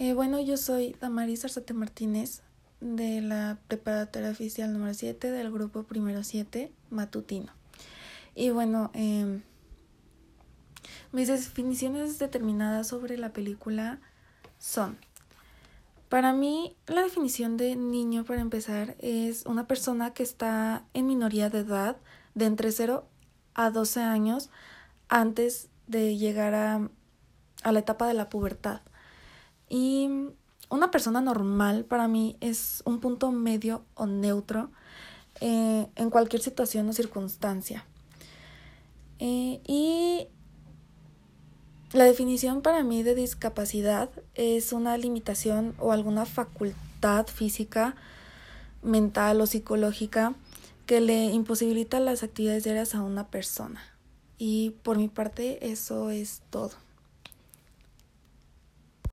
Eh, bueno, yo soy Damaris Arzate Martínez de la preparatoria oficial número 7 del grupo primero 7 matutino. Y bueno, eh, mis definiciones determinadas sobre la película son, para mí la definición de niño, para empezar, es una persona que está en minoría de edad de entre 0 a 12 años antes de llegar a la etapa de la pubertad. Y una persona normal para mí es un punto medio o neutro eh, en cualquier situación o circunstancia. Eh, y la definición para mí de discapacidad es una limitación o alguna facultad física, mental o psicológica que le imposibilita las actividades diarias a una persona. Y por mi parte eso es todo.